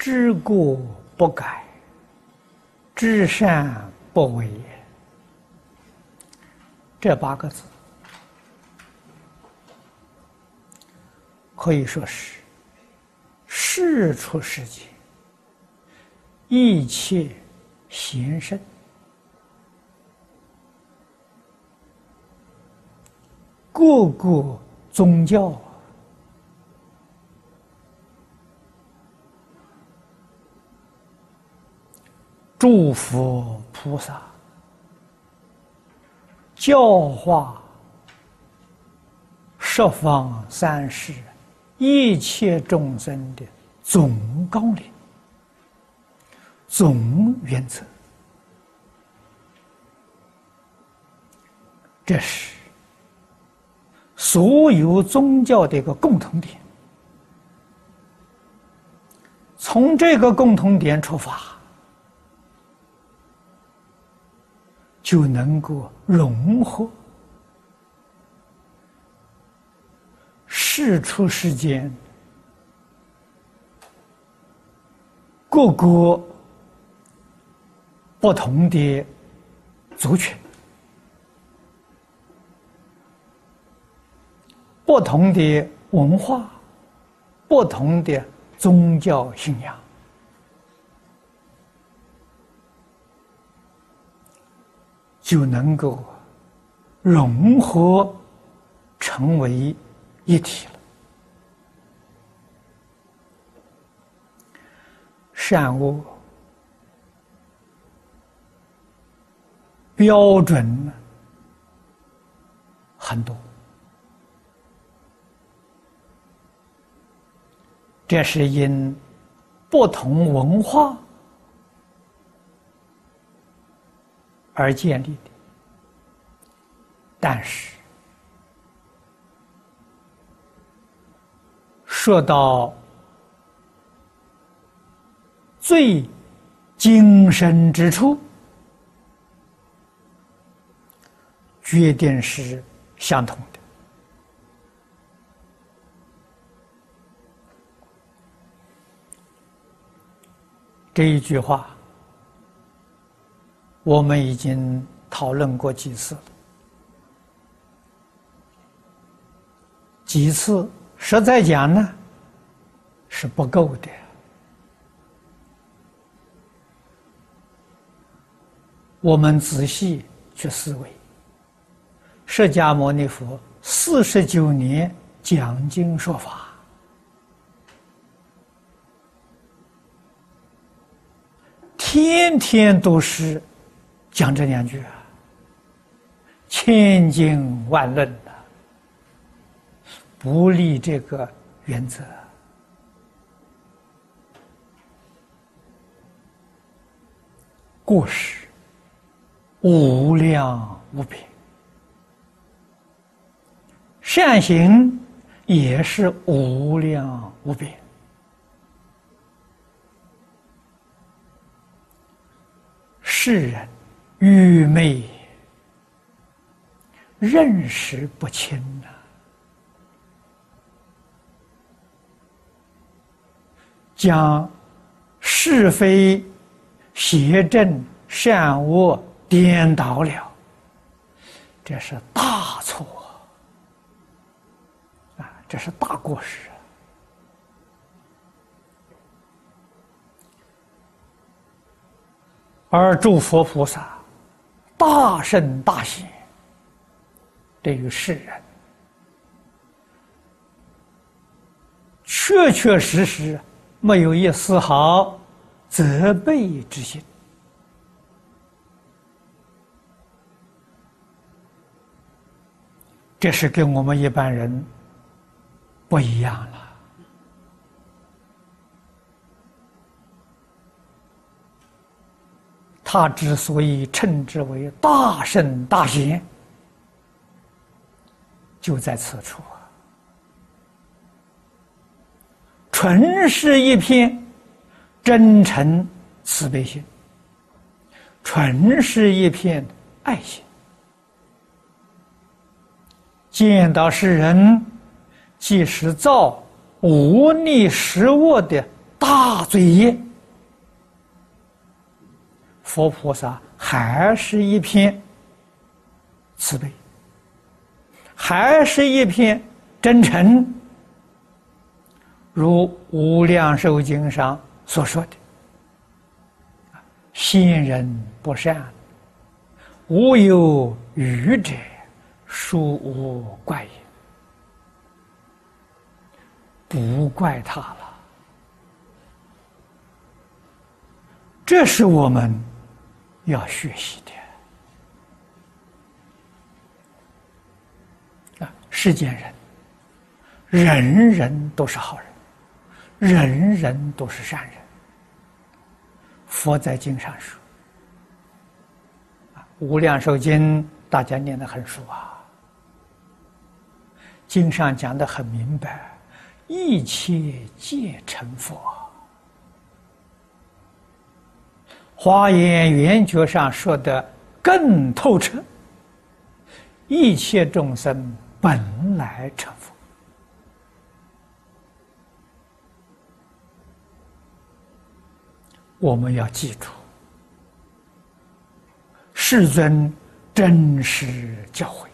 知过不改，知善不为。这八个字可以说是世出世间一切贤圣。各个宗教祝福菩萨教化十方三世一切众生的总纲领、总原则，这是。所有宗教的一个共同点，从这个共同点出发，就能够融合世出世间各个不同的族群。不同的文化，不同的宗教信仰，就能够融合成为一体了。善恶标准很多。这是因不同文化而建立的，但是说到最精深之处，决定是相同的。这一句话，我们已经讨论过几次。几次实在讲呢，是不够的。我们仔细去思维，释迦牟尼佛四十九年讲经说法。天天都是讲这两句啊，千经万论的，不立这个原则，过失无量无边，善行也是无量无边。世人愚昧，认识不清呐，将是非、邪正、善恶颠倒了，这是大错啊！这是大过失。而诸佛菩萨大圣大贤，对于世人，确确实实没有一丝毫责备之心，这是跟我们一般人不一样了。他之所以称之为大圣大贤，就在此处啊，纯是一片真诚慈悲心，纯是一片爱心，见到世人即使造无逆十恶的大罪业，佛菩萨还是一片慈悲，还是一片真诚，如《无量寿经》上所说的：“信人不善，无有愚者，殊无怪也。”不怪他了。这是我们要学习的啊！世间人，人人都是好人，人人都是善人。佛在经上说：“啊，《无量寿经》大家念得很熟啊，经上讲的很明白，一切皆成佛。”花言圆觉上说的更透彻，一切众生本来成佛。我们要记住，世尊真实教诲。